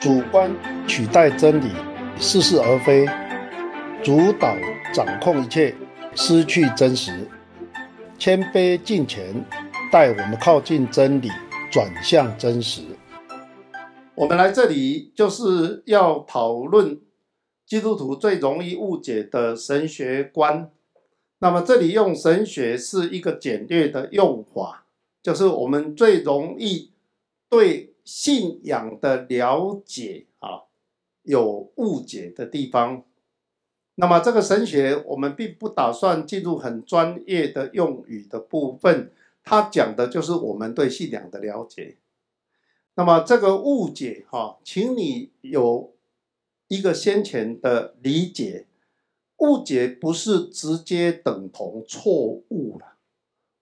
主观取代真理，似是而非；主导掌控一切，失去真实。谦卑敬虔，带我们靠近真理，转向真实。我们来这里就是要讨论基督徒最容易误解的神学观。那么这里用神学是一个简略的用法，就是我们最容易对信仰的了解啊，有误解的地方。那么这个神学，我们并不打算进入很专业的用语的部分，它讲的就是我们对信仰的了解。那么这个误解哈，请你有一个先前的理解，误解不是直接等同错误了，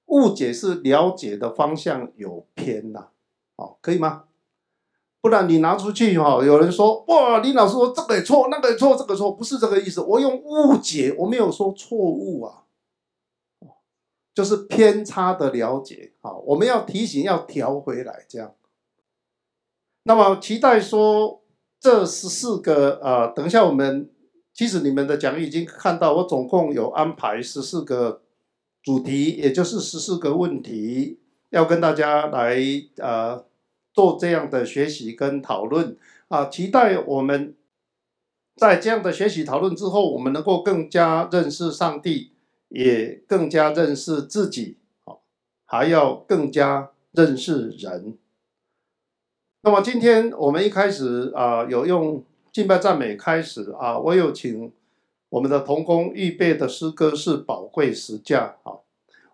误解是了解的方向有偏了，好，可以吗？不然你拿出去哈，有人说哇，林老师说这个也错，那个也错，这个错，不是这个意思。我用误解，我没有说错误啊，就是偏差的了解啊。我们要提醒，要调回来这样。那么期待说这十四个啊，等一下我们其实你们的讲义已经看到，我总共有安排十四个主题，也就是十四个问题，要跟大家来呃。做这样的学习跟讨论啊，期待我们在这样的学习讨论之后，我们能够更加认识上帝，也更加认识自己，还要更加认识人。那么今天我们一开始啊，有用敬拜赞美开始啊，我有请我们的童工预备的诗歌是宝贵十架啊，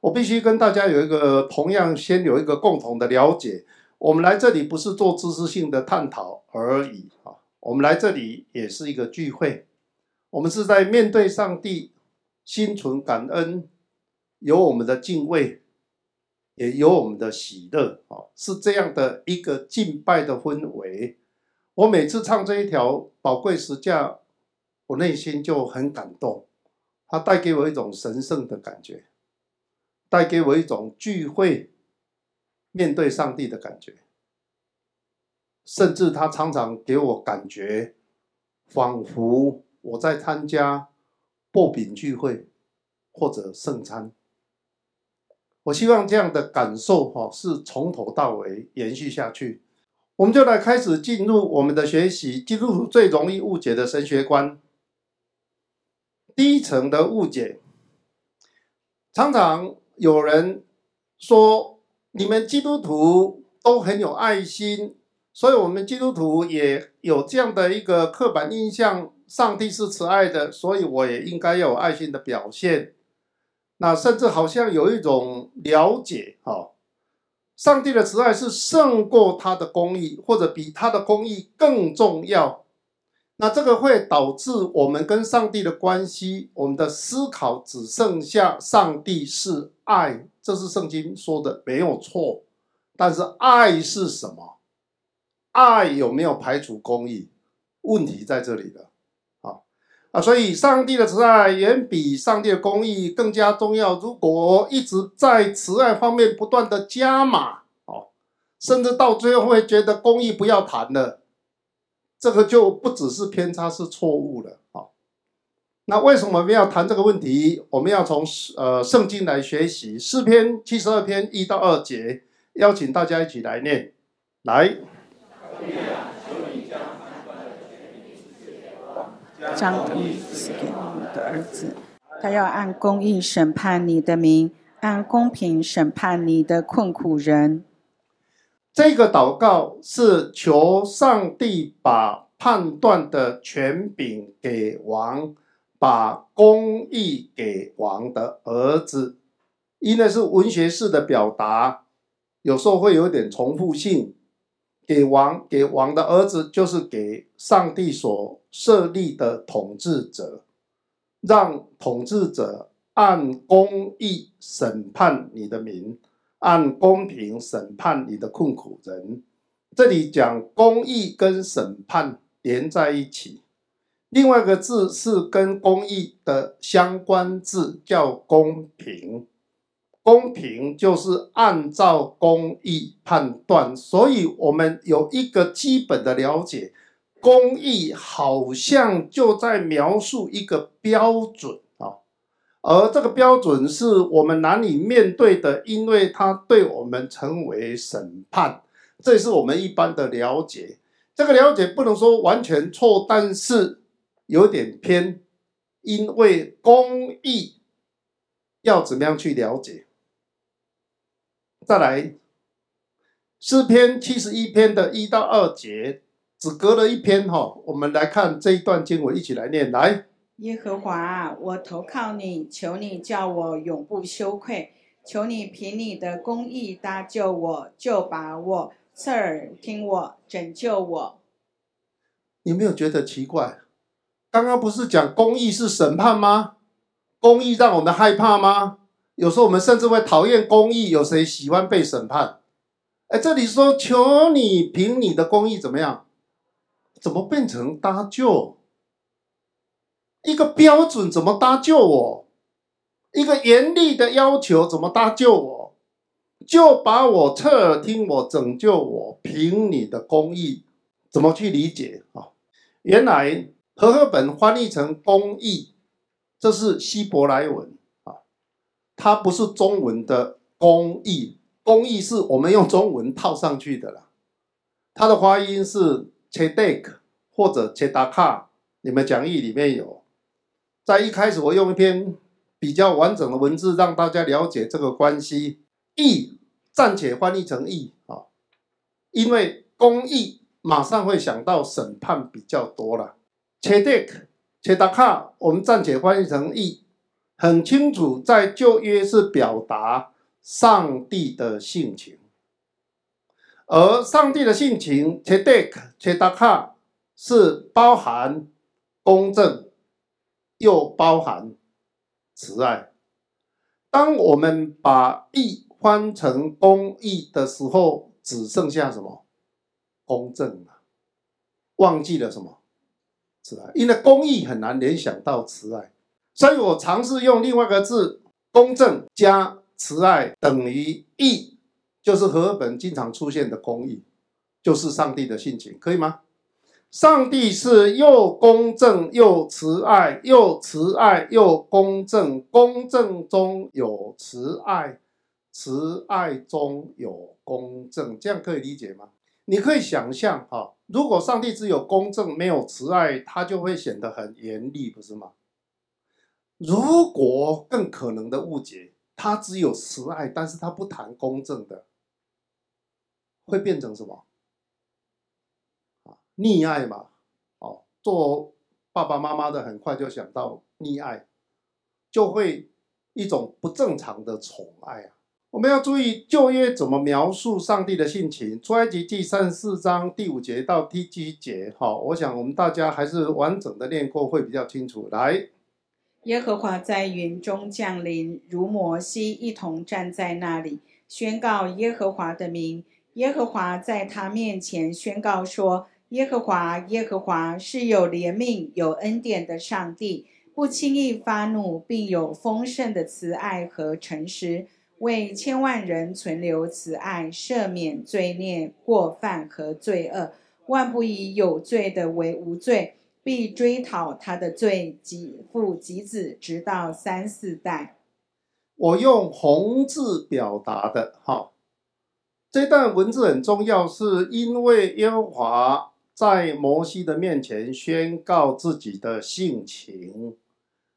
我必须跟大家有一个同样先有一个共同的了解。我们来这里不是做知识性的探讨而已啊，我们来这里也是一个聚会，我们是在面对上帝，心存感恩，有我们的敬畏，也有我们的喜乐啊，是这样的一个敬拜的氛围。我每次唱这一条宝贵十架，我内心就很感动，它带给我一种神圣的感觉，带给我一种聚会。面对上帝的感觉，甚至他常常给我感觉，仿佛我在参加擘饼聚会或者圣餐。我希望这样的感受哈，是从头到尾延续下去。我们就来开始进入我们的学习，基督徒最容易误解的神学观。第一层的误解，常常有人说。你们基督徒都很有爱心，所以我们基督徒也有这样的一个刻板印象：上帝是慈爱的，所以我也应该要有爱心的表现。那甚至好像有一种了解，哈，上帝的慈爱是胜过他的公义，或者比他的公义更重要。那这个会导致我们跟上帝的关系，我们的思考只剩下上帝是爱。这是圣经说的，没有错。但是爱是什么？爱有没有排除公义？问题在这里了。啊啊！所以上帝的慈爱远比上帝的公义更加重要。如果一直在慈爱方面不断的加码，哦，甚至到最后会觉得公义不要谈了，这个就不只是偏差，是错误了。啊。那为什么我们要谈这个问题？我们要从呃圣经来学习诗篇七十二篇一到二节，邀请大家一起来念。来，将义赐给你的儿子，他要按公义审判你的民，按公平审判你的困苦人。这个祷告是求上帝把判断的权柄给王。把公义给王的儿子，因为是文学式的表达，有时候会有点重复性。给王，给王的儿子，就是给上帝所设立的统治者，让统治者按公义审判你的民，按公平审判你的困苦人。这里讲公义跟审判连在一起。另外一个字是跟公益的相关字，叫公平。公平就是按照公益判断，所以我们有一个基本的了解：公益好像就在描述一个标准啊，而这个标准是我们难以面对的，因为它对我们成为审判。这是我们一般的了解。这个了解不能说完全错，但是有点偏，因为公益要怎么样去了解？再来，诗篇七十一篇的一到二节，只隔了一篇哈。我们来看这一段经文，一起来念。来，耶和华，我投靠你，求你叫我永不羞愧，求你凭你的公义搭救我，救把我，侧耳听我，拯救我。你没有觉得奇怪？刚刚不是讲公义是审判吗？公义让我们害怕吗？有时候我们甚至会讨厌公义，有谁喜欢被审判？哎，这里说求你凭你的公义怎么样？怎么变成搭救？一个标准怎么搭救我？一个严厉的要求怎么搭救我？就把我侧耳听我拯救我，凭你的公义怎么去理解啊？原来和合本翻译成公义，这是希伯来文啊。它不是中文的公义，公义是我们用中文套上去的啦。它的发音是 chedek 或者 chedaka，你们讲义里面有。在一开始，我用一篇比较完整的文字让大家了解这个关系。义暂且翻译成义啊，因为公义马上会想到审判比较多了。tzedek、tzedakah，我们暂且翻译成义。很清楚，在旧约是表达上帝的性情，而上帝的性情 tzedek、tzedakah 是包含公正，又包含慈爱。当我们把义换成公义的时候，只剩下什么？公正了，忘记了什么？慈爱，因为公义很难联想到慈爱。所以我尝试用另外一个字“公正”加“慈爱”等于“义”，就是和本经常出现的“公义”，就是上帝的性情，可以吗？上帝是又公正又慈爱，又慈爱又公正，公正中有慈爱，慈爱中有公正，这样可以理解吗？你可以想象哈，如果上帝只有公正没有慈爱，他就会显得很严厉，不是吗？如果更可能的误解，他只有慈爱，但是他不谈公正的，会变成什么？啊，溺爱嘛，哦，做爸爸妈妈的很快就想到溺爱，就会一种不正常的宠爱啊。我们要注意旧约怎么描述上帝的性情，出埃及记三十四章第五节到第七节，好，我想我们大家还是完整的念过会比较清楚。来。耶和华在云中降临，如摩西一同站在那里，宣告耶和华的名。耶和华在他面前宣告说：“耶和华，耶和华是有怜悯、有恩典的上帝，不轻易发怒，并有丰盛的慈爱和诚实，为千万人存留慈爱，赦免罪孽、过犯和罪恶，万不以有罪的为无罪。”必追讨他的罪，及父及子，直到三四代。我用红字表达的，哈，这段文字很重要，是因为耶和华在摩西的面前宣告自己的性情，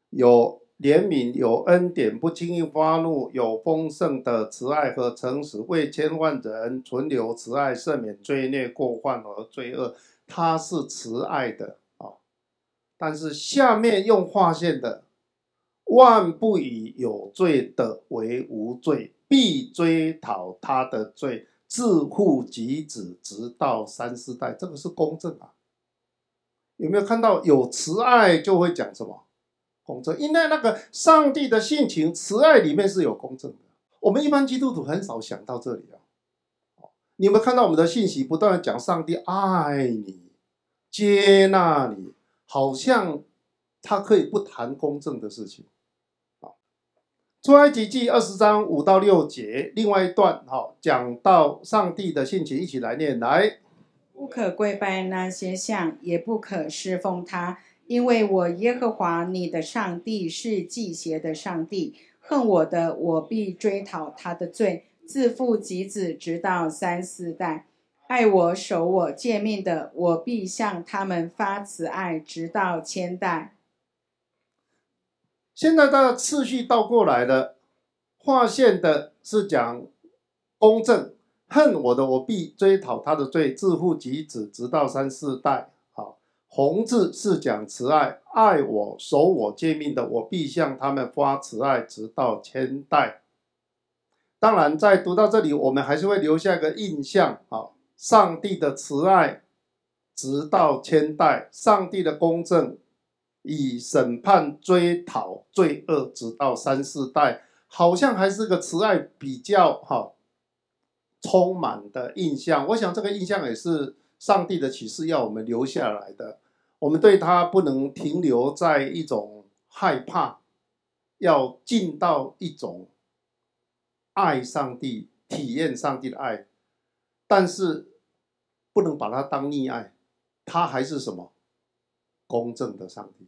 有怜悯，有恩典，不轻易发怒，有丰盛的慈爱和诚实，为千万人存留慈爱，赦免罪孽、过犯和罪恶。他是慈爱的啊。但是下面用划线的，万不以有罪的为无罪，必追讨他的罪，自父及子，直到三四代。这个是公正啊！有没有看到有慈爱就会讲什么公正？因为那个上帝的性情，慈爱里面是有公正的。我们一般基督徒很少想到这里啊。你有没有看到我们的信息不断讲上帝爱你，接纳你？好像他可以不谈公正的事情，好，出埃及记二十章五到六节，另外一段，好，讲到上帝的性情，一起来念来。不可跪拜那些像，也不可侍奉他，因为我耶和华你的上帝是忌邪的上帝，恨我的，我必追讨他的罪，自父及子，直到三四代；爱我守我诫命的，我必向他们发慈爱，直到千代。现在的次序倒过来了，划线的是讲公正，恨我的，我必追讨他的罪，自父及子，直到三四代。好，红字是讲慈爱，爱我守我诫命的，我必向他们发慈爱，直到千代。当然，在读到这里，我们还是会留下一个印象啊，上帝的慈爱，直到千代，上帝的公正。以审判追讨罪恶，直到三四代，好像还是个慈爱比较哈充满的印象。我想这个印象也是上帝的启示，要我们留下来的。我们对他不能停留在一种害怕，要进到一种爱上帝、体验上帝的爱，但是不能把它当溺爱，它还是什么公正的上帝。